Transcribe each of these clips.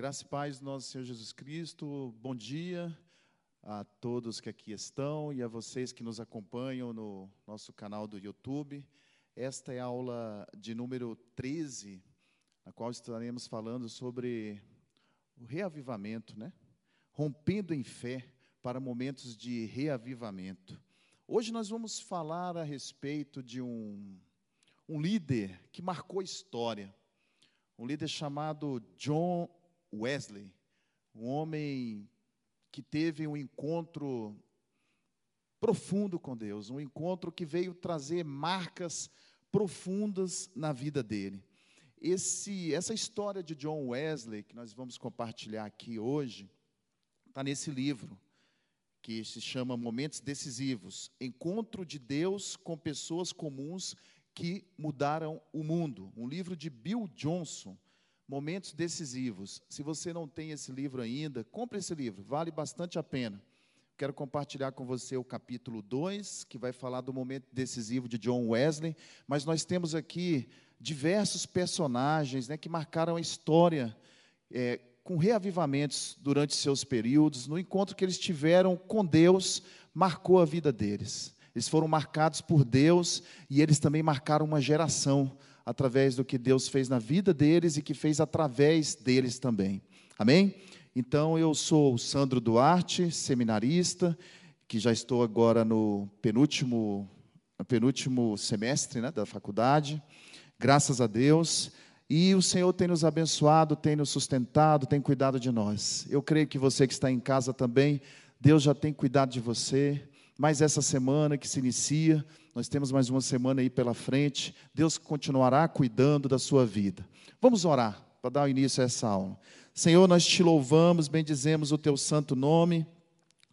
Graça e paz do nosso Senhor Jesus Cristo. Bom dia a todos que aqui estão e a vocês que nos acompanham no nosso canal do YouTube. Esta é a aula de número 13, na qual estaremos falando sobre o reavivamento, né? Rompendo em fé para momentos de reavivamento. Hoje nós vamos falar a respeito de um, um líder que marcou história, um líder chamado John Wesley, um homem que teve um encontro profundo com Deus, um encontro que veio trazer marcas profundas na vida dele. Esse, essa história de John Wesley, que nós vamos compartilhar aqui hoje, está nesse livro, que se chama Momentos Decisivos Encontro de Deus com Pessoas Comuns que Mudaram o Mundo. Um livro de Bill Johnson Momentos Decisivos. Se você não tem esse livro ainda, compre esse livro, vale bastante a pena. Quero compartilhar com você o capítulo 2, que vai falar do momento decisivo de John Wesley, mas nós temos aqui diversos personagens né, que marcaram a história é, com reavivamentos durante seus períodos, no encontro que eles tiveram com Deus, marcou a vida deles. Eles foram marcados por Deus e eles também marcaram uma geração através do que Deus fez na vida deles e que fez através deles também. Amém? Então, eu sou Sandro Duarte, seminarista, que já estou agora no penúltimo, no penúltimo semestre né, da faculdade, graças a Deus. E o Senhor tem nos abençoado, tem nos sustentado, tem cuidado de nós. Eu creio que você que está em casa também, Deus já tem cuidado de você. Mas essa semana que se inicia, nós temos mais uma semana aí pela frente. Deus continuará cuidando da sua vida. Vamos orar para dar início a essa aula. Senhor, nós te louvamos, bendizemos o teu santo nome.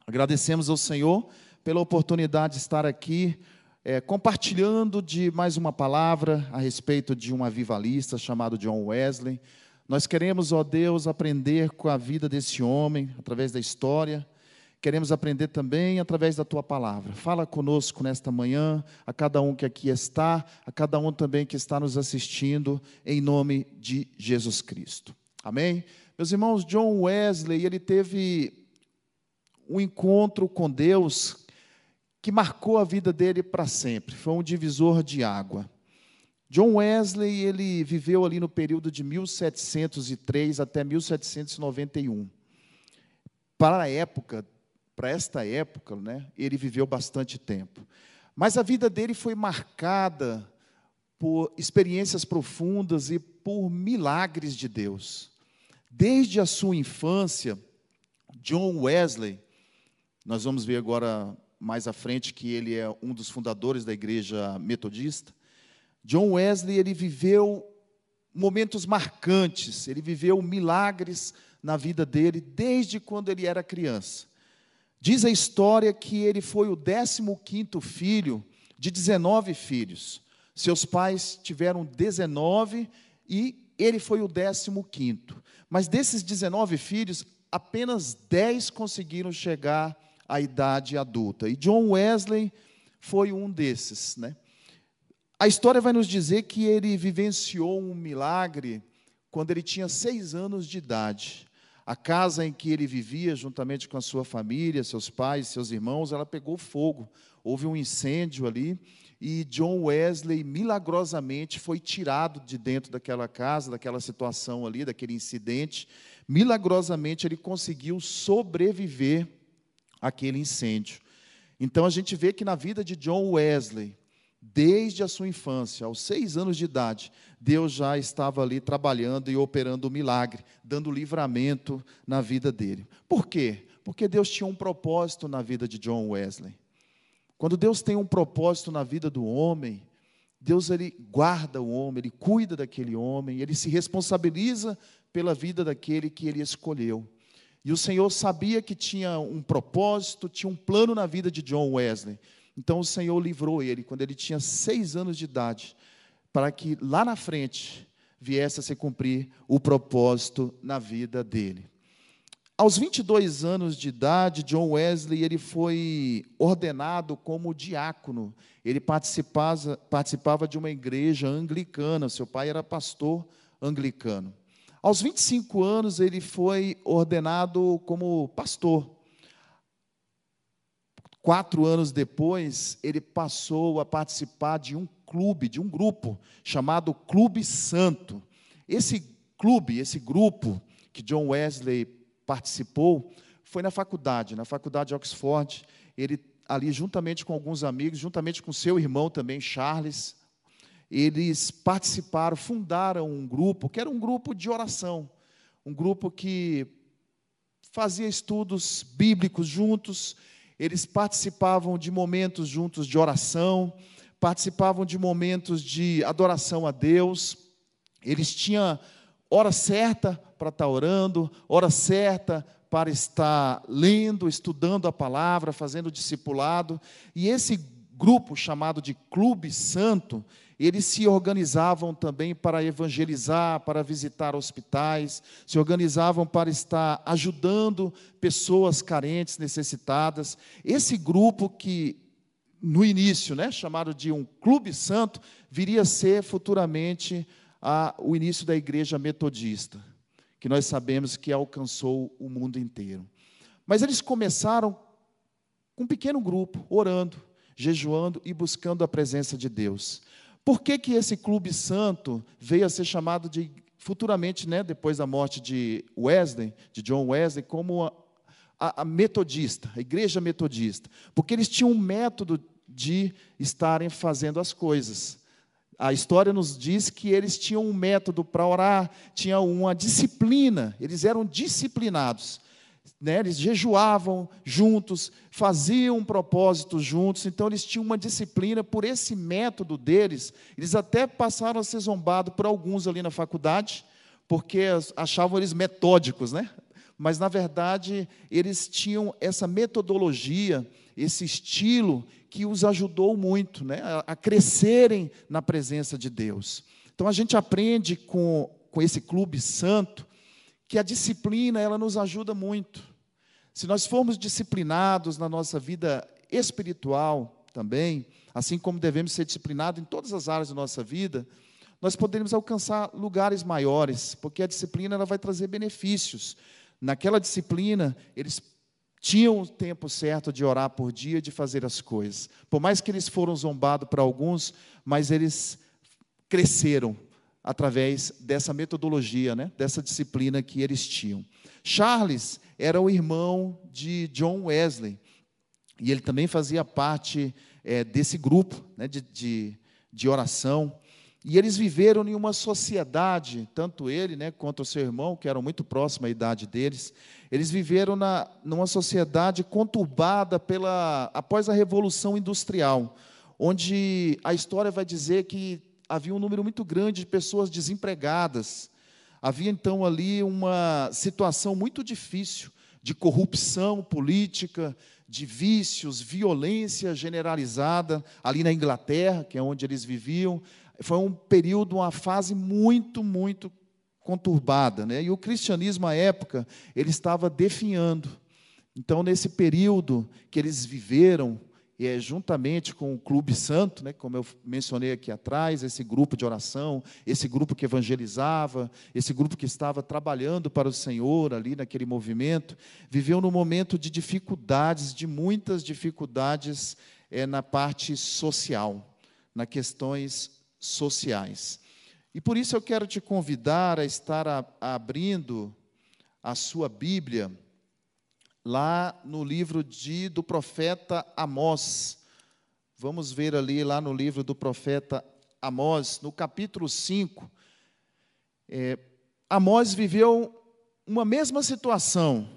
Agradecemos ao Senhor pela oportunidade de estar aqui é, compartilhando de mais uma palavra a respeito de um avivalista chamado John Wesley. Nós queremos, ó Deus, aprender com a vida desse homem, através da história Queremos aprender também através da tua palavra. Fala conosco nesta manhã, a cada um que aqui está, a cada um também que está nos assistindo, em nome de Jesus Cristo. Amém? Meus irmãos, John Wesley, ele teve um encontro com Deus que marcou a vida dele para sempre. Foi um divisor de água. John Wesley, ele viveu ali no período de 1703 até 1791. Para a época, para esta época, né, ele viveu bastante tempo. Mas a vida dele foi marcada por experiências profundas e por milagres de Deus. Desde a sua infância, John Wesley, nós vamos ver agora mais à frente que ele é um dos fundadores da igreja metodista. John Wesley, ele viveu momentos marcantes, ele viveu milagres na vida dele desde quando ele era criança. Diz a história que ele foi o 15º filho de 19 filhos. Seus pais tiveram 19 e ele foi o 15º. Mas desses 19 filhos, apenas 10 conseguiram chegar à idade adulta. E John Wesley foi um desses, né? A história vai nos dizer que ele vivenciou um milagre quando ele tinha seis anos de idade. A casa em que ele vivia, juntamente com a sua família, seus pais, seus irmãos, ela pegou fogo. Houve um incêndio ali e John Wesley milagrosamente foi tirado de dentro daquela casa, daquela situação ali, daquele incidente. Milagrosamente ele conseguiu sobreviver àquele incêndio. Então a gente vê que na vida de John Wesley, desde a sua infância, aos seis anos de idade, Deus já estava ali trabalhando e operando o milagre, dando livramento na vida dele. Por quê? Porque Deus tinha um propósito na vida de John Wesley. Quando Deus tem um propósito na vida do homem, Deus ele guarda o homem, ele cuida daquele homem, ele se responsabiliza pela vida daquele que ele escolheu. E o Senhor sabia que tinha um propósito, tinha um plano na vida de John Wesley. Então o Senhor livrou ele quando ele tinha seis anos de idade, para que lá na frente viesse a se cumprir o propósito na vida dele. Aos 22 anos de idade, John Wesley ele foi ordenado como diácono. Ele participava, participava de uma igreja anglicana. Seu pai era pastor anglicano. Aos 25 anos, ele foi ordenado como pastor. Quatro anos depois, ele passou a participar de um clube, de um grupo, chamado Clube Santo. Esse clube, esse grupo que John Wesley participou, foi na faculdade, na faculdade de Oxford. Ele, ali, juntamente com alguns amigos, juntamente com seu irmão também, Charles, eles participaram, fundaram um grupo, que era um grupo de oração, um grupo que fazia estudos bíblicos juntos, eles participavam de momentos juntos de oração, participavam de momentos de adoração a Deus, eles tinham hora certa para estar orando, hora certa para estar lendo, estudando a palavra, fazendo discipulado, e esse grupo chamado de Clube Santo, eles se organizavam também para evangelizar, para visitar hospitais, se organizavam para estar ajudando pessoas carentes, necessitadas. Esse grupo que no início, né, chamado de um clube santo, viria a ser futuramente a, o início da igreja metodista, que nós sabemos que alcançou o mundo inteiro. Mas eles começaram com um pequeno grupo, orando, jejuando e buscando a presença de Deus. Por que, que esse clube santo veio a ser chamado de, futuramente, né, depois da morte de Wesley, de John Wesley, como a, a, a metodista, a igreja metodista? Porque eles tinham um método de estarem fazendo as coisas. A história nos diz que eles tinham um método para orar, tinham uma disciplina, eles eram disciplinados né, eles jejuavam juntos, faziam um propósito juntos, então eles tinham uma disciplina por esse método deles. Eles até passaram a ser zombados por alguns ali na faculdade, porque achavam eles metódicos, né? Mas na verdade eles tinham essa metodologia, esse estilo que os ajudou muito, né, a crescerem na presença de Deus. Então a gente aprende com, com esse clube santo que a disciplina ela nos ajuda muito. Se nós formos disciplinados na nossa vida espiritual também, assim como devemos ser disciplinados em todas as áreas da nossa vida, nós poderemos alcançar lugares maiores, porque a disciplina ela vai trazer benefícios. Naquela disciplina, eles tinham o tempo certo de orar por dia, de fazer as coisas. Por mais que eles foram zombados para alguns, mas eles cresceram através dessa metodologia, né, dessa disciplina que eles tinham. Charles era o irmão de John Wesley, e ele também fazia parte é, desse grupo né, de, de, de, oração. E eles viveram em uma sociedade, tanto ele né, quanto o seu irmão, que eram muito próximos à idade deles, eles viveram na, numa sociedade conturbada pela, após a Revolução Industrial, onde a história vai dizer que havia um número muito grande de pessoas desempregadas. Havia então ali uma situação muito difícil de corrupção política, de vícios, violência generalizada ali na Inglaterra, que é onde eles viviam. Foi um período, uma fase muito, muito conturbada, né? E o cristianismo à época, ele estava definhando. Então, nesse período que eles viveram, e é juntamente com o Clube Santo, né, como eu mencionei aqui atrás, esse grupo de oração, esse grupo que evangelizava, esse grupo que estava trabalhando para o Senhor ali naquele movimento, viveu num momento de dificuldades, de muitas dificuldades é, na parte social, nas questões sociais. E por isso eu quero te convidar a estar a, a abrindo a sua Bíblia lá no livro de, do profeta Amós. Vamos ver ali, lá no livro do profeta Amós, no capítulo 5. É, Amós viveu uma mesma situação.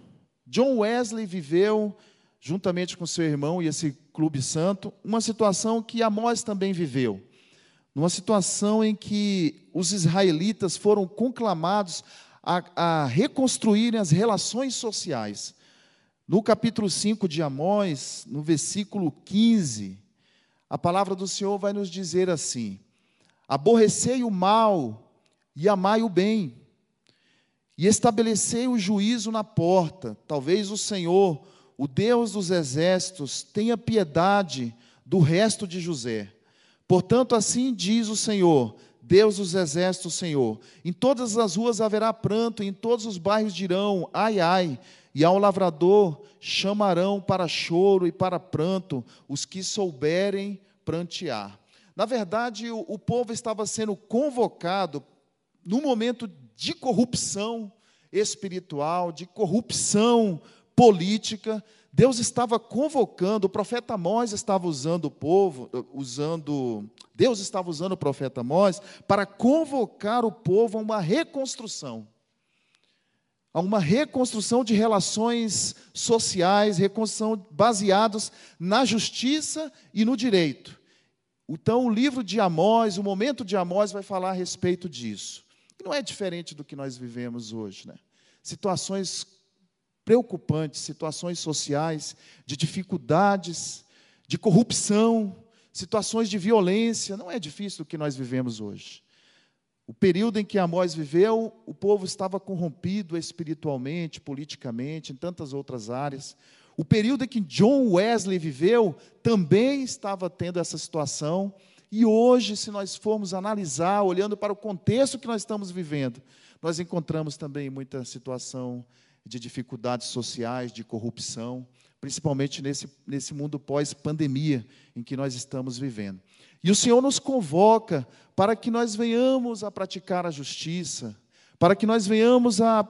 John Wesley viveu, juntamente com seu irmão e esse clube santo, uma situação que Amós também viveu. Numa situação em que os israelitas foram conclamados a, a reconstruírem as relações sociais. No capítulo 5 de Amós, no versículo 15, a palavra do Senhor vai nos dizer assim: Aborrecei o mal e amai o bem, e estabelecei o juízo na porta. Talvez o Senhor, o Deus dos exércitos, tenha piedade do resto de José. Portanto, assim diz o Senhor: Deus dos exércitos, Senhor. Em todas as ruas haverá pranto, em todos os bairros dirão: ai, ai. E ao lavrador chamarão para choro e para pranto os que souberem prantear. Na verdade, o, o povo estava sendo convocado num momento de corrupção espiritual, de corrupção política. Deus estava convocando, o profeta Amós estava usando o povo, usando, Deus estava usando o profeta Amós para convocar o povo a uma reconstrução. A uma reconstrução de relações sociais, reconstrução baseados na justiça e no direito. Então, o livro de Amós, o momento de Amós, vai falar a respeito disso. Não é diferente do que nós vivemos hoje, né? Situações preocupantes, situações sociais, de dificuldades, de corrupção, situações de violência. Não é difícil do que nós vivemos hoje. O período em que Amós viveu, o povo estava corrompido espiritualmente, politicamente, em tantas outras áreas. O período em que John Wesley viveu também estava tendo essa situação. E hoje, se nós formos analisar, olhando para o contexto que nós estamos vivendo, nós encontramos também muita situação de dificuldades sociais, de corrupção, principalmente nesse, nesse mundo pós-pandemia em que nós estamos vivendo. E o Senhor nos convoca para que nós venhamos a praticar a justiça, para que nós venhamos a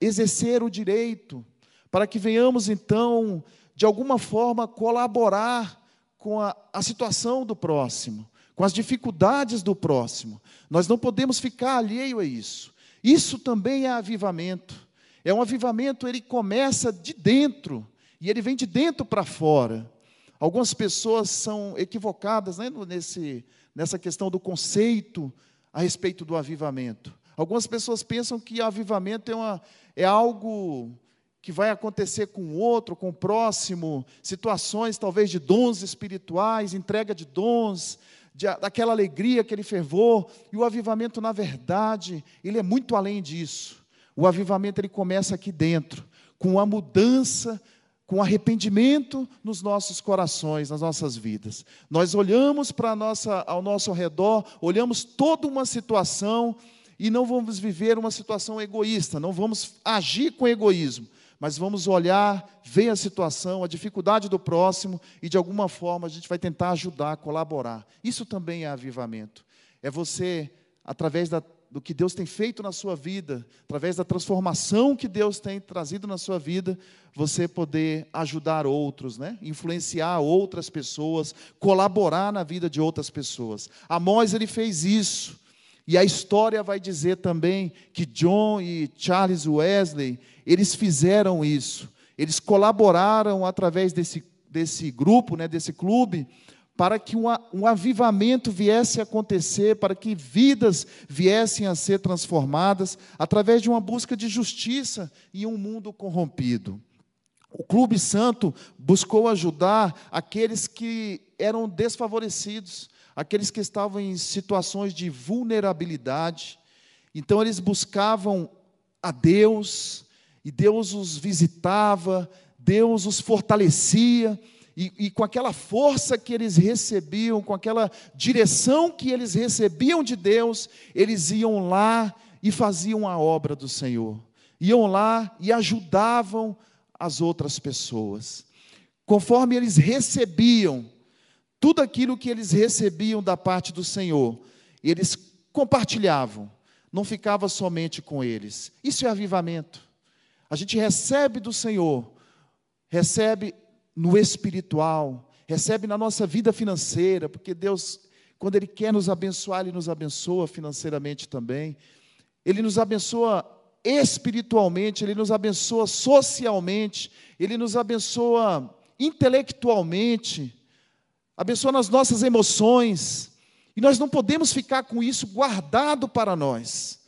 exercer o direito, para que venhamos, então, de alguma forma, colaborar com a, a situação do próximo, com as dificuldades do próximo. Nós não podemos ficar alheio a isso. Isso também é avivamento. É um avivamento, ele começa de dentro, e ele vem de dentro para fora. Algumas pessoas são equivocadas né, nesse, nessa questão do conceito a respeito do avivamento. Algumas pessoas pensam que avivamento é, uma, é algo que vai acontecer com o outro, com o próximo, situações talvez de dons espirituais, entrega de dons, de, daquela alegria, aquele fervor, e o avivamento, na verdade, ele é muito além disso. O avivamento ele começa aqui dentro, com a mudança, com arrependimento nos nossos corações, nas nossas vidas. Nós olhamos para nossa, ao nosso redor, olhamos toda uma situação e não vamos viver uma situação egoísta, não vamos agir com egoísmo, mas vamos olhar, ver a situação, a dificuldade do próximo e de alguma forma a gente vai tentar ajudar, colaborar. Isso também é avivamento. É você, através da, do que Deus tem feito na sua vida, através da transformação que Deus tem trazido na sua vida, você poder ajudar outros, né? influenciar outras pessoas, colaborar na vida de outras pessoas. Amós ele fez isso. E a história vai dizer também que John e Charles Wesley, eles fizeram isso. Eles colaboraram através desse, desse grupo, né, desse clube, para que um, avivamento viesse a acontecer, para que vidas viessem a ser transformadas, através de uma busca de justiça em um mundo corrompido. O Clube Santo buscou ajudar aqueles que eram desfavorecidos, aqueles que estavam em situações de vulnerabilidade. Então eles buscavam a Deus, e Deus os visitava, Deus os fortalecia, e, e, com aquela força que eles recebiam, com aquela direção que eles recebiam de Deus, eles iam lá e faziam a obra do Senhor. Iam lá e ajudavam as outras pessoas. Conforme eles recebiam tudo aquilo que eles recebiam da parte do Senhor, eles compartilhavam, não ficava somente com eles. Isso é avivamento. A gente recebe do Senhor, recebe no espiritual, recebe na nossa vida financeira, porque Deus, quando Ele quer nos abençoar, Ele nos abençoa financeiramente também. Ele nos abençoa espiritualmente, Ele nos abençoa socialmente, Ele nos abençoa intelectualmente abençoa nas nossas emoções. E nós não podemos ficar com isso guardado para nós.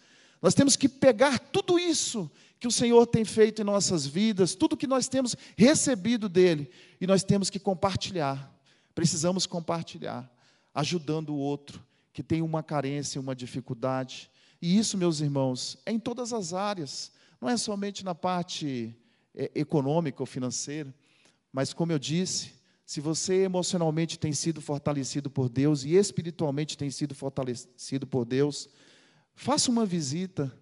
Nós temos que pegar tudo isso que o Senhor tem feito em nossas vidas, tudo que nós temos recebido dele, e nós temos que compartilhar. Precisamos compartilhar, ajudando o outro que tem uma carência, uma dificuldade. E isso, meus irmãos, é em todas as áreas, não é somente na parte é, econômica ou financeira, mas como eu disse, se você emocionalmente tem sido fortalecido por Deus e espiritualmente tem sido fortalecido por Deus, faça uma visita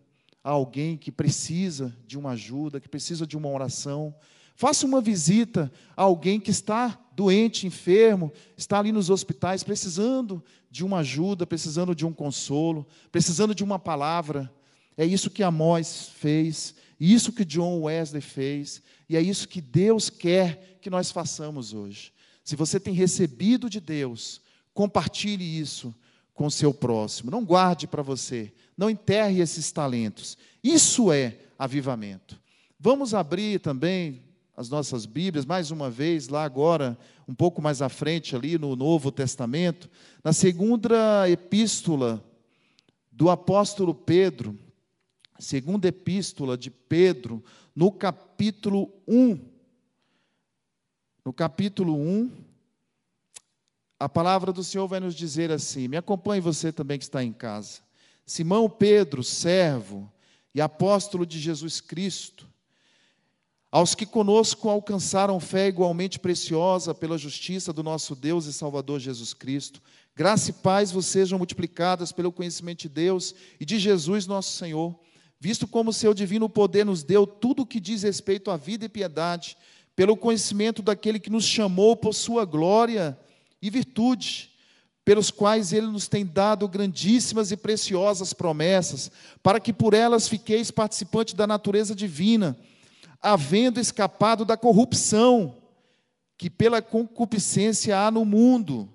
a alguém que precisa de uma ajuda, que precisa de uma oração. Faça uma visita a alguém que está doente, enfermo, está ali nos hospitais, precisando de uma ajuda, precisando de um consolo, precisando de uma palavra. É isso que Amós fez, isso que John Wesley fez, e é isso que Deus quer que nós façamos hoje. Se você tem recebido de Deus, compartilhe isso com seu próximo. Não guarde para você, não enterre esses talentos. Isso é avivamento. Vamos abrir também as nossas Bíblias, mais uma vez, lá agora, um pouco mais à frente, ali no Novo Testamento, na segunda epístola do apóstolo Pedro, segunda epístola de Pedro, no capítulo 1. No capítulo 1, a palavra do Senhor vai nos dizer assim: me acompanhe você também que está em casa. Simão Pedro, servo e apóstolo de Jesus Cristo, aos que conosco alcançaram fé igualmente preciosa pela justiça do nosso Deus e Salvador Jesus Cristo, graça e paz vos sejam multiplicadas pelo conhecimento de Deus e de Jesus nosso Senhor, visto como seu divino poder nos deu tudo o que diz respeito à vida e piedade, pelo conhecimento daquele que nos chamou por sua glória e virtude, pelos quais ele nos tem dado grandíssimas e preciosas promessas, para que por elas fiqueis participantes da natureza divina havendo escapado da corrupção que pela concupiscência há no mundo.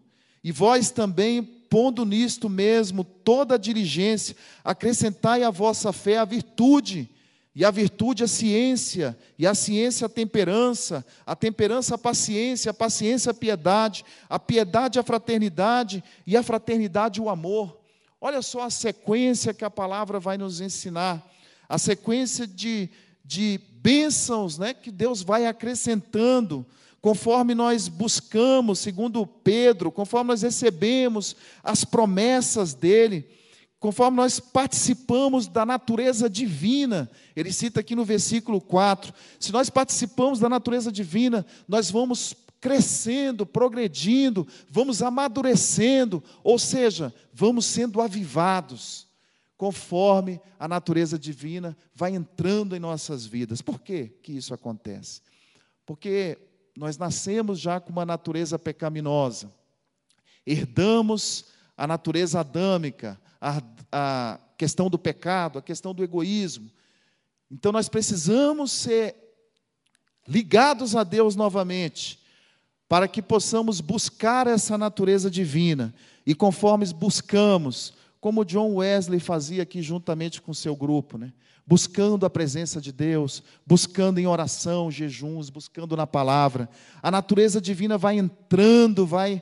E vós também, pondo nisto mesmo toda a diligência, acrescentai à vossa fé a virtude, e a virtude a ciência, e a ciência a temperança, a temperança a paciência, a paciência a piedade, a piedade a fraternidade, e a fraternidade o amor. Olha só a sequência que a palavra vai nos ensinar, a sequência de, de bênçãos né, que Deus vai acrescentando, conforme nós buscamos, segundo Pedro, conforme nós recebemos as promessas dele, conforme nós participamos da natureza divina. Ele cita aqui no versículo 4: se nós participamos da natureza divina, nós vamos crescendo, progredindo, vamos amadurecendo, ou seja, vamos sendo avivados conforme a natureza divina vai entrando em nossas vidas. Por que que isso acontece? Porque nós nascemos já com uma natureza pecaminosa, herdamos a natureza adâmica, a, a questão do pecado, a questão do egoísmo. Então nós precisamos ser ligados a Deus novamente, para que possamos buscar essa natureza divina. E conforme buscamos, como John Wesley fazia aqui juntamente com seu grupo, né? buscando a presença de Deus, buscando em oração, jejuns, buscando na palavra. A natureza divina vai entrando, vai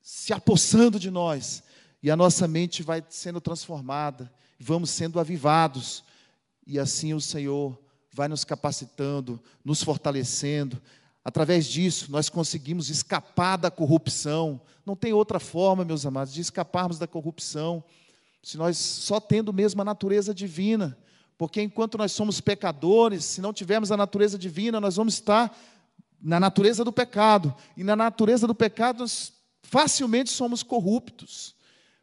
se apossando de nós, e a nossa mente vai sendo transformada, vamos sendo avivados, e assim o Senhor vai nos capacitando, nos fortalecendo, Através disso, nós conseguimos escapar da corrupção. Não tem outra forma, meus amados, de escaparmos da corrupção, se nós só tendo mesmo a natureza divina. Porque enquanto nós somos pecadores, se não tivermos a natureza divina, nós vamos estar na natureza do pecado. E na natureza do pecado, nós facilmente somos corruptos.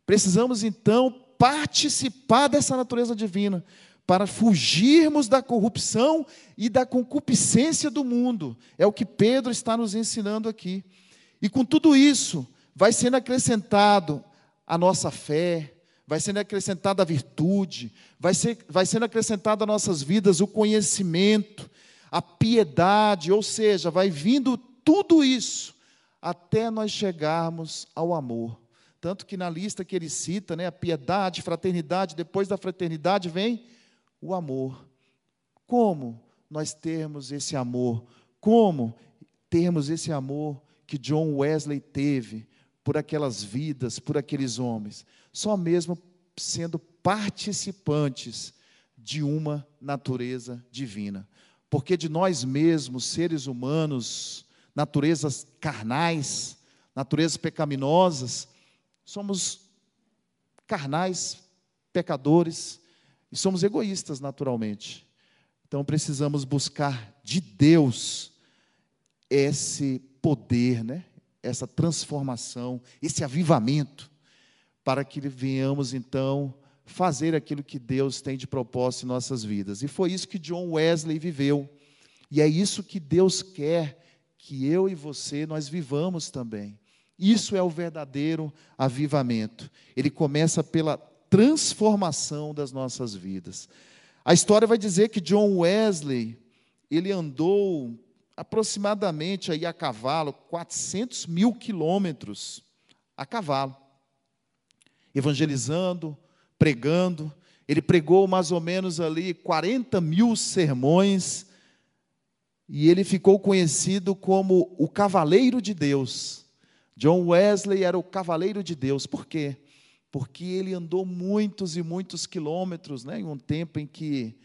Precisamos então participar dessa natureza divina para fugirmos da corrupção e da concupiscência do mundo. É o que Pedro está nos ensinando aqui. E com tudo isso, vai sendo acrescentado a nossa fé, vai sendo acrescentada a virtude, vai, ser, vai sendo acrescentado às nossas vidas o conhecimento, a piedade, ou seja, vai vindo tudo isso até nós chegarmos ao amor. Tanto que na lista que ele cita, né, a piedade, fraternidade, depois da fraternidade vem o amor. Como nós termos esse amor? Como termos esse amor que John Wesley teve por aquelas vidas, por aqueles homens? Só mesmo sendo participantes de uma natureza divina. Porque de nós mesmos, seres humanos, naturezas carnais, naturezas pecaminosas, somos carnais, pecadores, e somos egoístas naturalmente. Então precisamos buscar de Deus esse poder, né? essa transformação, esse avivamento, para que venhamos então fazer aquilo que Deus tem de propósito em nossas vidas. E foi isso que John Wesley viveu. E é isso que Deus quer que eu e você nós vivamos também. Isso é o verdadeiro avivamento. Ele começa pela transformação das nossas vidas. A história vai dizer que John Wesley, ele andou aproximadamente aí a cavalo 400 mil quilômetros a cavalo, evangelizando, pregando. Ele pregou mais ou menos ali 40 mil sermões e ele ficou conhecido como o Cavaleiro de Deus. John Wesley era o Cavaleiro de Deus. Por quê? Porque ele andou muitos e muitos quilômetros, né, em um tempo em que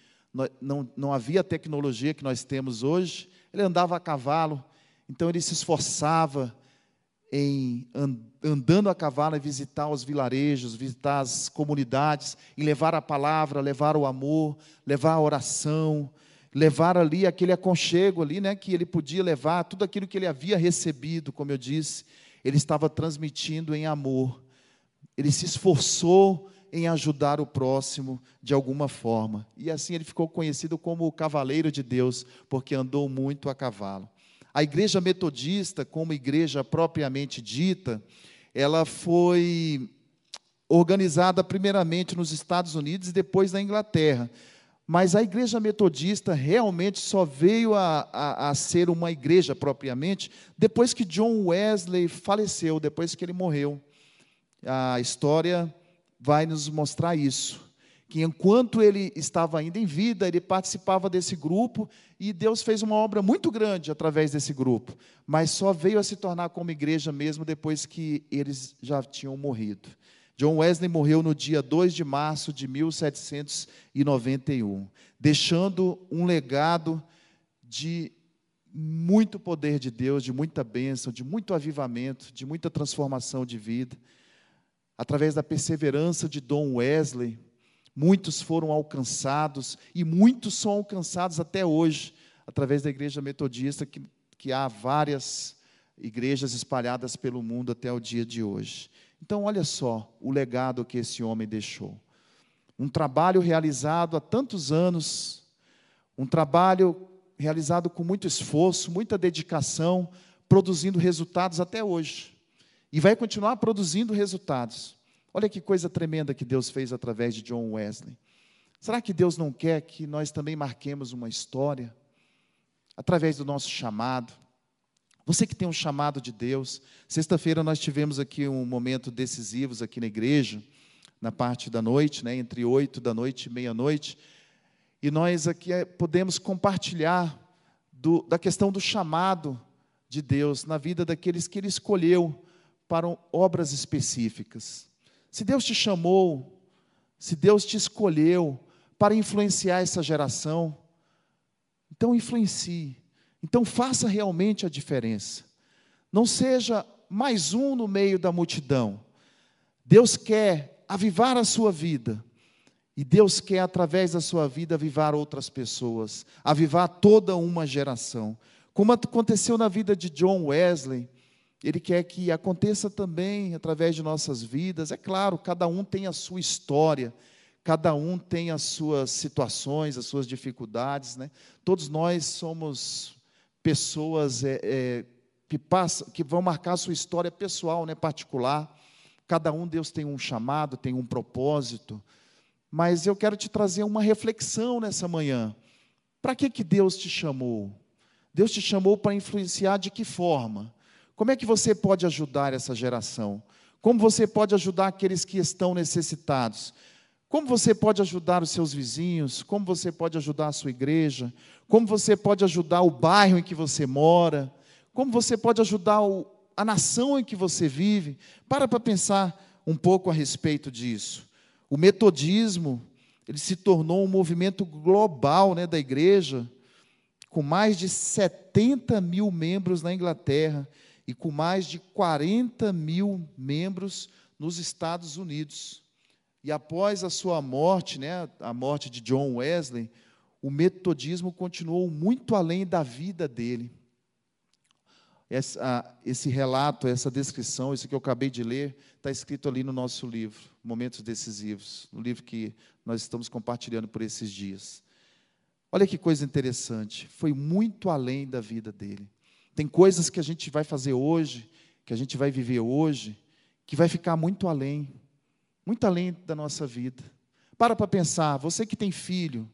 não, não havia a tecnologia que nós temos hoje. Ele andava a cavalo, então ele se esforçava em andando a cavalo e visitar os vilarejos, visitar as comunidades, e levar a palavra, levar o amor, levar a oração, levar ali aquele aconchego ali, né, que ele podia levar, tudo aquilo que ele havia recebido, como eu disse, ele estava transmitindo em amor. Ele se esforçou em ajudar o próximo de alguma forma. E assim ele ficou conhecido como o cavaleiro de Deus, porque andou muito a cavalo. A igreja metodista, como igreja propriamente dita, ela foi organizada primeiramente nos Estados Unidos e depois na Inglaterra. Mas a igreja metodista realmente só veio a, a, a, ser uma igreja propriamente depois que John Wesley faleceu, depois que ele morreu. A história vai nos mostrar isso. Que enquanto ele estava ainda em vida, ele participava desse grupo e Deus fez uma obra muito grande através desse grupo, mas só veio a se tornar como igreja mesmo depois que eles já tinham morrido. John Wesley morreu no dia 2 de março de 1791, deixando um legado de muito poder de Deus, de muita bênção, de muito avivamento, de muita transformação de vida através da perseverança de Dom Wesley, muitos foram alcançados e muitos são alcançados até hoje, através da igreja metodista, que, que há várias igrejas espalhadas pelo mundo até o dia de hoje. Então, olha só o legado que esse homem deixou. Um trabalho realizado há tantos anos, um trabalho realizado com muito esforço, muita dedicação, produzindo resultados até hoje e vai continuar produzindo resultados. Olha que coisa tremenda que Deus fez através de John Wesley. Será que Deus não quer que nós também marquemos uma história através do nosso chamado? Você que tem um chamado de Deus, sexta-feira nós tivemos aqui um momento decisivo aqui na igreja, na parte da noite, né, entre oito da noite e meia-noite, e nós aqui eh, podemos compartilhar do, da questão do chamado de Deus na vida daqueles que Ele escolheu para obras específicas. Se Deus te chamou, se Deus te escolheu para influenciar essa geração, então influencie. Então faça realmente a diferença. Não seja mais um no meio da multidão. Deus quer avivar a sua vida. E Deus quer, através da sua vida, avivar outras pessoas, avivar toda uma geração. Como aconteceu na vida de John Wesley, ele quer que aconteça também através de nossas vidas. É claro, cada um tem a sua história, cada um tem as suas situações, as suas dificuldades. Né? Todos nós somos pessoas é, é, que, passam, que vão marcar a sua história pessoal, né, particular. Cada um, Deus tem um chamado, tem um propósito. Mas eu quero te trazer uma reflexão nessa manhã. Para que, que Deus te chamou? Deus te chamou para influenciar de que forma? Como é que você pode ajudar essa geração? Como você pode ajudar aqueles que estão necessitados? Como você pode ajudar os seus vizinhos? Como você pode ajudar a sua igreja? Como você pode ajudar o bairro em que você mora? Como você pode ajudar o, a nação em que você vive? Para para pensar um pouco a respeito disso. O metodismo, ele se tornou um movimento global né, da igreja, com mais de 70 mil membros na Inglaterra e com mais de 40 mil membros nos Estados Unidos. E após a sua morte, né, a morte de John Wesley, o metodismo continuou muito além da vida dele. essa, esse relato, essa descrição, isso que eu acabei de ler, está escrito ali no nosso livro, Momentos Decisivos, no livro que nós estamos compartilhando por esses dias. Olha que coisa interessante, foi muito além da vida dele. Tem coisas que a gente vai fazer hoje, que a gente vai viver hoje, que vai ficar muito além, muito além da nossa vida. Para para pensar, você que tem filho,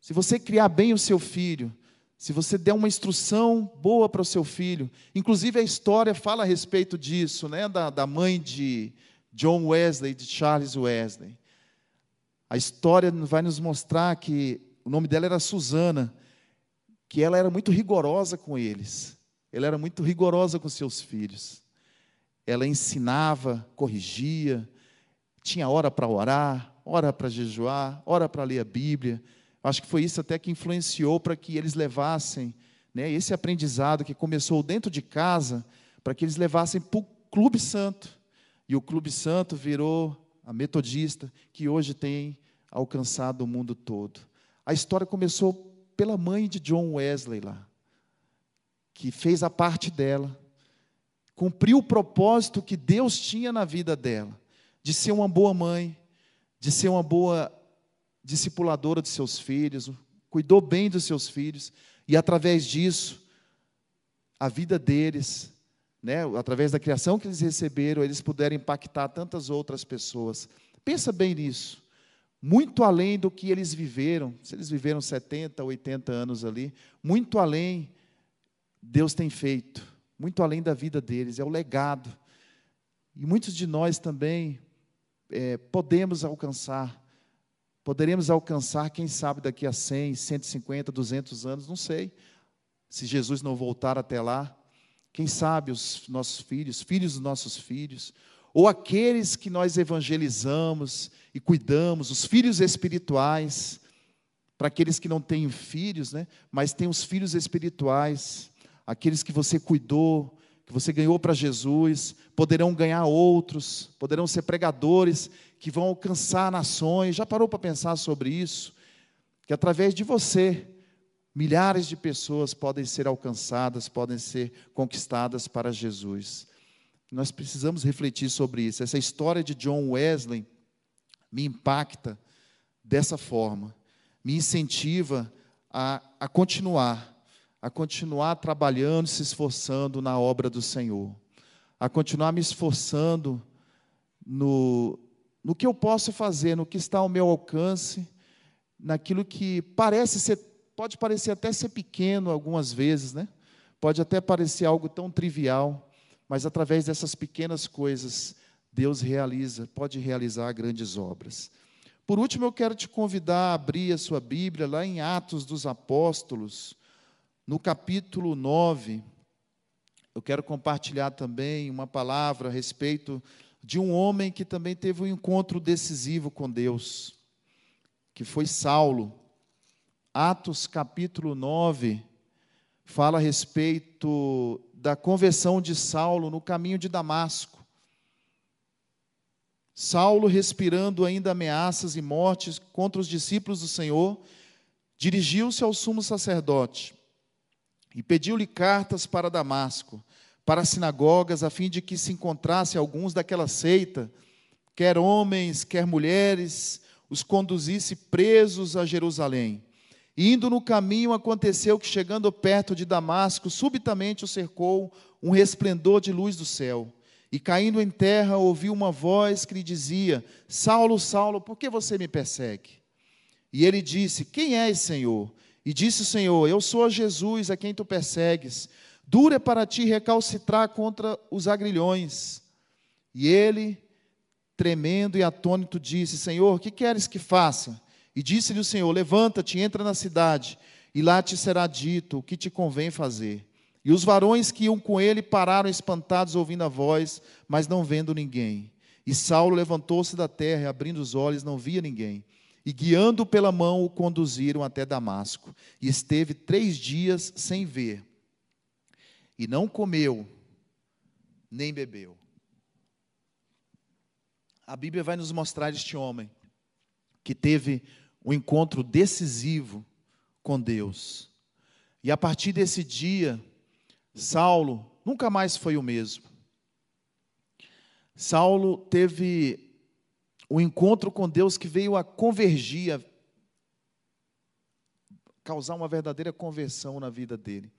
se você criar bem o seu filho, se você der uma instrução boa para o seu filho, inclusive a história fala a respeito disso, né, da, da mãe de John Wesley, de Charles Wesley. A história vai nos mostrar que o nome dela era Susana, que ela era muito rigorosa com eles. Ela era muito rigorosa com seus filhos. Ela ensinava, corrigia, tinha hora para orar, hora para jejuar, hora para ler a Bíblia. Acho que foi isso até que influenciou para que eles levassem né, esse aprendizado que começou dentro de casa, para que eles levassem para o Clube Santo. E o Clube Santo virou a metodista, que hoje tem alcançado o mundo todo. A história começou pela mãe de John Wesley lá, que fez a parte dela, cumpriu o propósito que Deus tinha na vida dela, de ser uma boa mãe, de ser uma boa discipuladora de seus filhos, cuidou bem dos seus filhos, e através disso, a vida deles, né, através da criação que eles receberam, eles puderam impactar tantas outras pessoas. Pensa bem nisso. Muito além do que eles viveram, se eles viveram 70, 80 anos ali, muito além, Deus tem feito, muito além da vida deles, é o legado. E muitos de nós também é, podemos alcançar Poderemos alcançar, quem sabe, daqui a 100, 150, 200 anos, não sei. Se Jesus não voltar até lá, quem sabe os nossos filhos, filhos dos nossos filhos, ou aqueles que nós evangelizamos e cuidamos, os filhos espirituais, para aqueles que não têm filhos, né, mas têm os filhos espirituais, aqueles que você cuidou, que você ganhou para Jesus, poderão ganhar outros, poderão ser pregadores que vão alcançar nações. Já parou para pensar sobre isso? Que através de você, milhares de pessoas podem ser alcançadas, podem ser conquistadas para Jesus. Nós precisamos refletir sobre isso. Essa história de John Wesley me impacta dessa forma, me incentiva a, a continuar, a continuar trabalhando, se esforçando na obra do Senhor, a continuar me esforçando no, no que eu posso fazer, no que está ao meu alcance, naquilo que parece ser, pode parecer até ser pequeno algumas vezes, né? Pode até parecer algo tão trivial, mas através dessas pequenas coisas, Deus realiza, pode realizar grandes obras. Por último, eu quero te convidar a abrir a sua Bíblia lá em Atos dos Apóstolos, no capítulo 9. Eu quero compartilhar também uma palavra a respeito de um homem que também teve um encontro decisivo com Deus, que foi Saulo. Atos capítulo 9 fala a respeito da conversão de Saulo no caminho de Damasco. Saulo, respirando ainda ameaças e mortes contra os discípulos do Senhor, dirigiu-se ao sumo sacerdote e pediu-lhe cartas para Damasco para as sinagogas, a fim de que se encontrasse alguns daquela seita, quer homens, quer mulheres, os conduzisse presos a Jerusalém. Indo no caminho, aconteceu que, chegando perto de Damasco, subitamente o cercou um resplendor de luz do céu. E caindo em terra, ouviu uma voz que lhe dizia: Saulo, Saulo, por que você me persegue? E ele disse: Quem és, Senhor? E disse o Senhor: Eu sou Jesus a quem tu persegues. Dura é para ti recalcitrar contra os agrilhões. E ele, tremendo e atônito, disse: Senhor, que queres que faça? E disse-lhe o Senhor: Levanta-te, entra na cidade, e lá te será dito o que te convém fazer. E os varões que iam com ele pararam espantados, ouvindo a voz, mas não vendo ninguém. E Saulo levantou-se da terra, e abrindo os olhos, não via ninguém. E guiando pela mão, o conduziram até Damasco. E esteve três dias sem ver e não comeu, nem bebeu. A Bíblia vai nos mostrar este homem que teve um encontro decisivo com Deus. E a partir desse dia, Saulo nunca mais foi o mesmo. Saulo teve um encontro com Deus que veio a convergir, a causar uma verdadeira conversão na vida dele.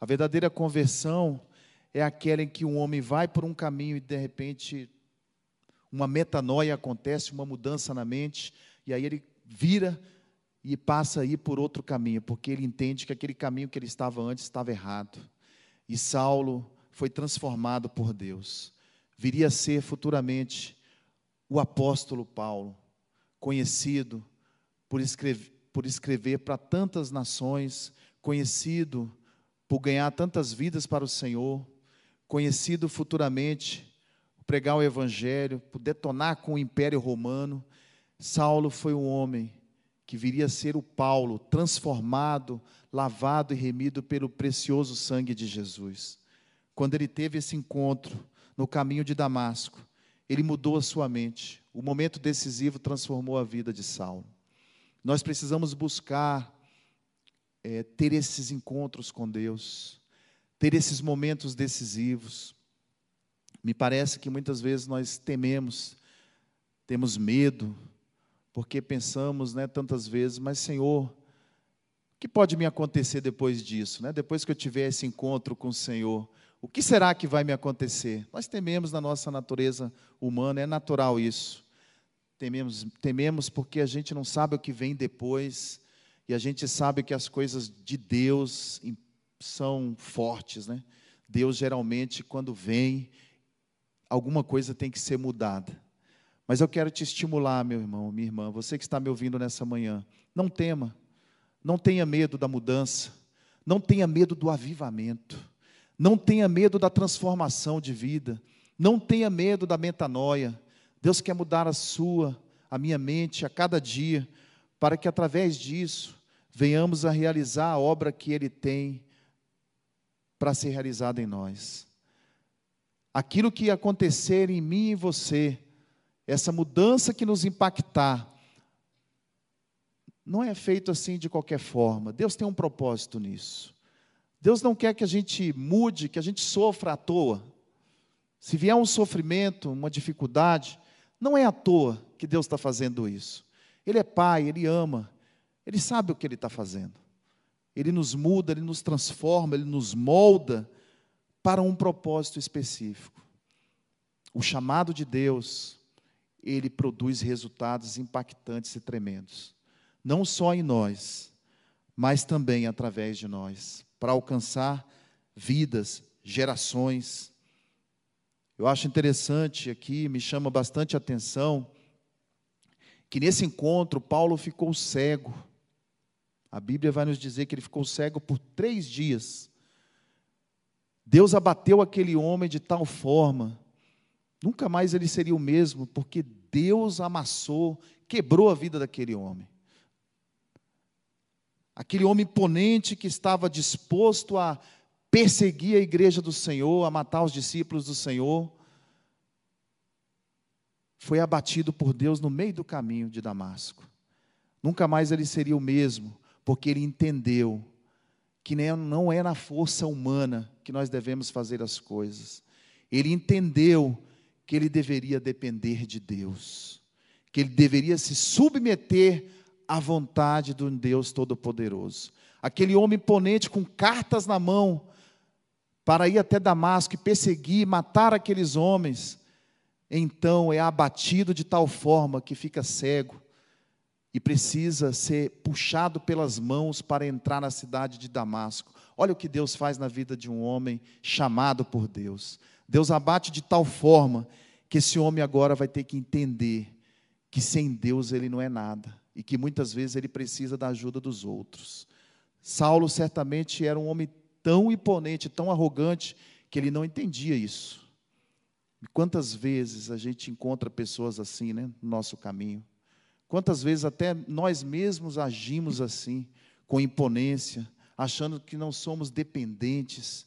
A verdadeira conversão é aquela em que um homem vai por um caminho e de repente uma metanoia acontece, uma mudança na mente, e aí ele vira e passa a ir por outro caminho, porque ele entende que aquele caminho que ele estava antes estava errado. E Saulo foi transformado por Deus. Viria a ser futuramente o apóstolo Paulo, conhecido por escrever, por escrever para tantas nações, conhecido por ganhar tantas vidas para o Senhor, conhecido futuramente por pregar o Evangelho, por detonar com o Império Romano. Saulo foi um homem que viria a ser o Paulo, transformado, lavado e remido pelo precioso sangue de Jesus. Quando ele teve esse encontro no caminho de Damasco, ele mudou a sua mente. O momento decisivo transformou a vida de Saulo. Nós precisamos buscar é, ter esses encontros com Deus, ter esses momentos decisivos. Me parece que muitas vezes nós tememos, temos medo, porque pensamos, né, tantas vezes, mas Senhor, o que pode me acontecer depois disso, né? Depois que eu tiver esse encontro com o Senhor, o que será que vai me acontecer? Nós tememos na nossa natureza humana, é natural isso. Tememos, tememos porque a gente não sabe o que vem depois, e a gente sabe que as coisas de Deus são fortes, né? Deus geralmente, quando vem, alguma coisa tem que ser mudada. Mas eu quero te estimular, meu irmão, minha irmã, você que está me ouvindo nessa manhã, não tema, não tenha medo da mudança, não tenha medo do avivamento, não tenha medo da transformação de vida, não tenha medo da metanoia. Deus quer mudar a sua, a minha mente a cada dia, para que através disso venhamos a realizar a obra que Ele tem para ser realizada em nós. Aquilo que acontecer em mim e você, essa mudança que nos impactar, não é feito assim de qualquer forma. Deus tem um propósito nisso. Deus não quer que a gente mude, que a gente sofra à toa. Se vier um sofrimento, uma dificuldade, não é à toa que Deus está fazendo isso. Ele é Pai, Ele ama, Ele sabe o que Ele está fazendo. Ele nos muda, Ele nos transforma, Ele nos molda para um propósito específico. O chamado de Deus ele produz resultados impactantes e tremendos. Não só em nós, mas também através de nós, para alcançar vidas, gerações. Eu acho interessante aqui, me chama bastante atenção, que nesse encontro Paulo ficou cego. A Bíblia vai nos dizer que ele ficou cego por três dias. Deus abateu aquele homem de tal forma Nunca mais ele seria o mesmo, porque Deus amassou, quebrou a vida daquele homem. Aquele homem imponente que estava disposto a perseguir a igreja do Senhor, a matar os discípulos do Senhor, foi abatido por Deus no meio do caminho de Damasco. Nunca mais ele seria o mesmo, porque ele entendeu que não é na força humana que nós devemos fazer as coisas. Ele entendeu que ele deveria depender de Deus, que ele deveria se submeter à vontade do Deus Todo-Poderoso. Aquele homem imponente com cartas na mão para ir até Damasco e perseguir, matar aqueles homens, então é abatido de tal forma que fica cego e precisa ser puxado pelas mãos para entrar na cidade de Damasco. Olha o que Deus faz na vida de um homem chamado por Deus. Deus abate de tal forma que esse homem agora vai ter que entender que sem Deus ele não é nada e que muitas vezes ele precisa da ajuda dos outros. Saulo certamente era um homem tão imponente, tão arrogante, que ele não entendia isso. E quantas vezes a gente encontra pessoas assim, né, no nosso caminho? Quantas vezes até nós mesmos agimos assim, com imponência, achando que não somos dependentes,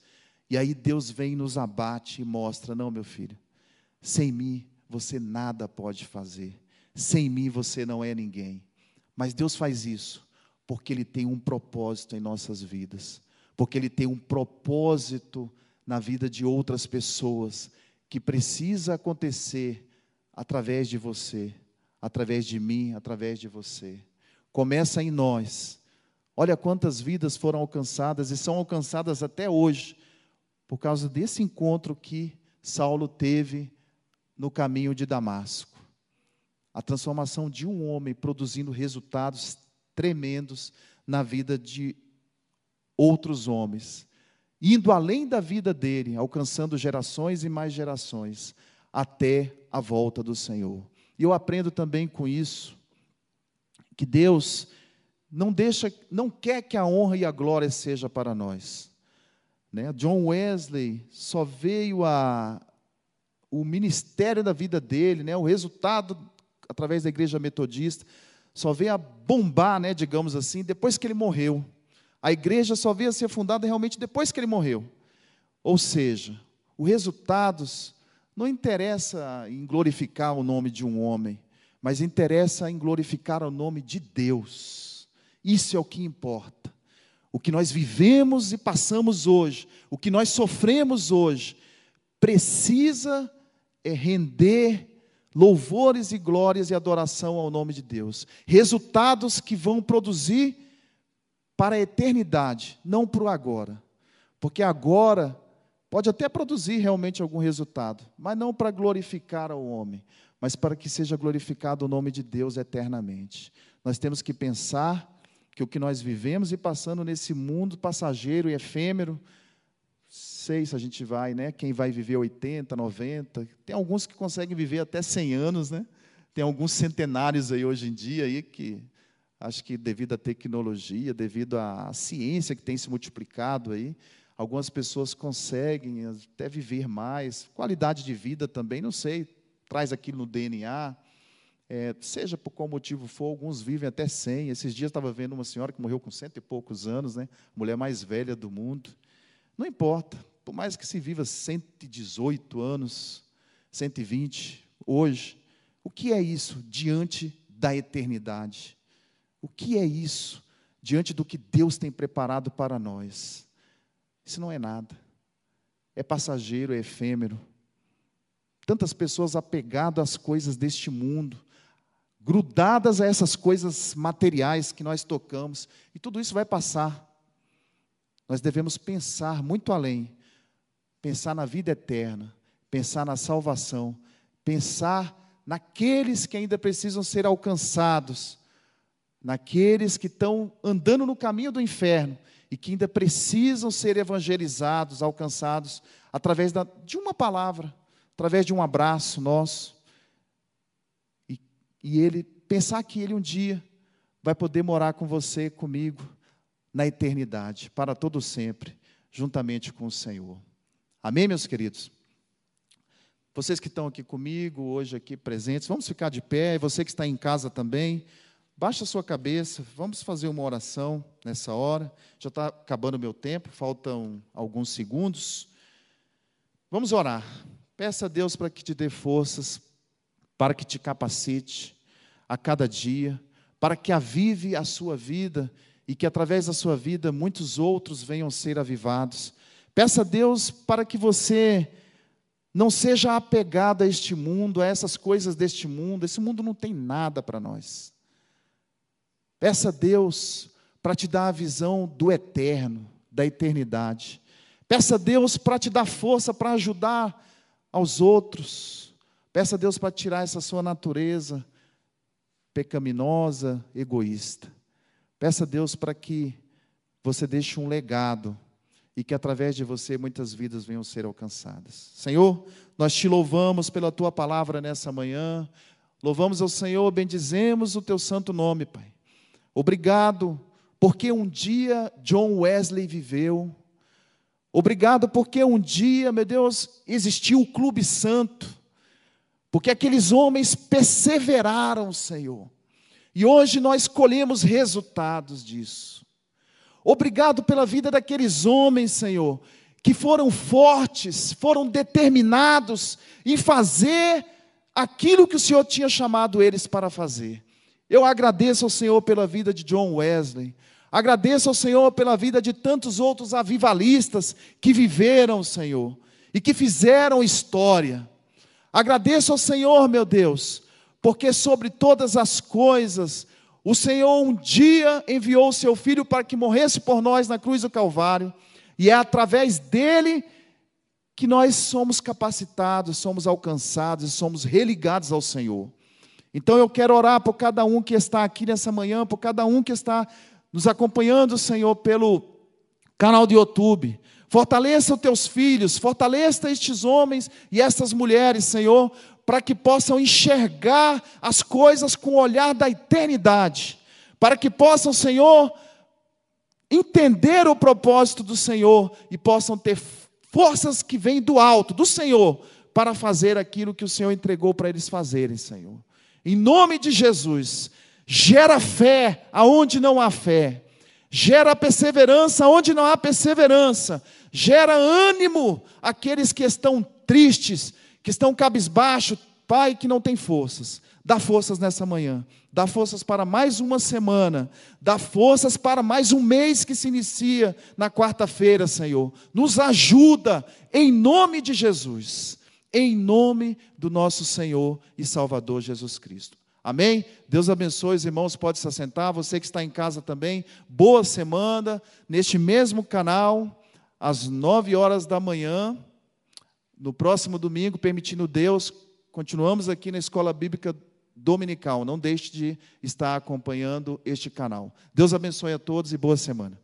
e aí Deus vem nos abate e mostra: não, meu filho, sem mim você nada pode fazer, sem mim você não é ninguém. Mas Deus faz isso porque Ele tem um propósito em nossas vidas, porque ele tem um propósito na vida de outras pessoas que precisa acontecer através de você, através de mim, através de você. Começa em nós. Olha quantas vidas foram alcançadas e são alcançadas até hoje por causa desse encontro que Saulo teve no caminho de Damasco. A transformação de um homem produzindo resultados tremendos na vida de outros homens, indo além da vida dele, alcançando gerações e mais gerações, até a volta do Senhor. E eu aprendo também com isso que Deus não deixa, não quer que a honra e a glória seja para nós. Né? John Wesley só veio a o ministério da vida dele, né? O resultado através da igreja metodista só veio a bombar, né, digamos assim, depois que ele morreu. A igreja só veio a ser fundada realmente depois que ele morreu. Ou seja, os resultados não interessa em glorificar o nome de um homem, mas interessa em glorificar o nome de Deus. Isso é o que importa. O que nós vivemos e passamos hoje, o que nós sofremos hoje, precisa é render louvores e glórias e adoração ao nome de Deus. Resultados que vão produzir para a eternidade, não para o agora. Porque agora pode até produzir realmente algum resultado, mas não para glorificar ao homem, mas para que seja glorificado o nome de Deus eternamente. Nós temos que pensar que o que nós vivemos e passando nesse mundo passageiro e efêmero, sei se a gente vai, né? Quem vai viver 80, 90, tem alguns que conseguem viver até 100 anos, né? Tem alguns centenários aí hoje em dia aí que acho que devido à tecnologia, devido à ciência que tem se multiplicado aí, algumas pessoas conseguem até viver mais, qualidade de vida também, não sei, traz aquilo no DNA. É, seja por qual motivo for, alguns vivem até 100. Esses dias estava vendo uma senhora que morreu com cento e poucos anos, né? mulher mais velha do mundo. Não importa, por mais que se viva 118 anos, 120, hoje, o que é isso diante da eternidade? O que é isso diante do que Deus tem preparado para nós? Isso não é nada, é passageiro, é efêmero. Tantas pessoas apegadas às coisas deste mundo, grudadas a essas coisas materiais que nós tocamos, e tudo isso vai passar. Nós devemos pensar muito além, pensar na vida eterna, pensar na salvação, pensar naqueles que ainda precisam ser alcançados, naqueles que estão andando no caminho do inferno e que ainda precisam ser evangelizados, alcançados através da, de uma palavra, através de um abraço nosso. E, e ele pensar que ele um dia vai poder morar com você, comigo, na eternidade, para todo sempre, juntamente com o Senhor. Amém, meus queridos? Vocês que estão aqui comigo, hoje aqui presentes, vamos ficar de pé, você que está em casa também, baixa a sua cabeça, vamos fazer uma oração nessa hora. Já está acabando o meu tempo, faltam alguns segundos. Vamos orar. Peça a Deus para que te dê forças, para que te capacite a cada dia, para que avive a sua vida e que através da sua vida muitos outros venham ser avivados. Peça a Deus para que você não seja apegado a este mundo, a essas coisas deste mundo. Esse mundo não tem nada para nós. Peça a Deus para te dar a visão do eterno, da eternidade. Peça a Deus para te dar força para ajudar aos outros. Peça a Deus para tirar essa sua natureza pecaminosa, egoísta. Peça a Deus para que você deixe um legado e que através de você muitas vidas venham ser alcançadas. Senhor, nós te louvamos pela tua palavra nessa manhã. Louvamos ao Senhor, bendizemos o teu santo nome, Pai. Obrigado porque um dia John Wesley viveu. Obrigado porque um dia, meu Deus, existiu o Clube Santo. Porque aqueles homens perseveraram, Senhor e hoje nós colhemos resultados disso. Obrigado pela vida daqueles homens, Senhor, que foram fortes, foram determinados em fazer aquilo que o Senhor tinha chamado eles para fazer. Eu agradeço ao Senhor pela vida de John Wesley, Agradeço ao Senhor pela vida de tantos outros avivalistas que viveram, Senhor, e que fizeram história. Agradeço ao Senhor, meu Deus, porque sobre todas as coisas, o Senhor um dia enviou o seu filho para que morresse por nós na cruz do Calvário, e é através dele que nós somos capacitados, somos alcançados e somos religados ao Senhor. Então eu quero orar por cada um que está aqui nessa manhã, por cada um que está nos acompanhando, Senhor, pelo canal de YouTube. Fortaleça os teus filhos, fortaleça estes homens e estas mulheres, Senhor, para que possam enxergar as coisas com o olhar da eternidade, para que possam, Senhor, entender o propósito do Senhor e possam ter forças que vêm do alto, do Senhor, para fazer aquilo que o Senhor entregou para eles fazerem, Senhor. Em nome de Jesus, gera fé aonde não há fé, gera perseverança onde não há perseverança, gera ânimo àqueles que estão tristes, que estão cabisbaixo, Pai que não tem forças. Dá forças nessa manhã, dá forças para mais uma semana, dá forças para mais um mês que se inicia na quarta-feira, Senhor. Nos ajuda, em nome de Jesus, em nome do nosso Senhor e Salvador Jesus Cristo. Amém? Deus abençoe os irmãos, pode se assentar. Você que está em casa também, boa semana, neste mesmo canal, às nove horas da manhã, no próximo domingo, permitindo Deus, continuamos aqui na Escola Bíblica dominical. Não deixe de estar acompanhando este canal. Deus abençoe a todos e boa semana.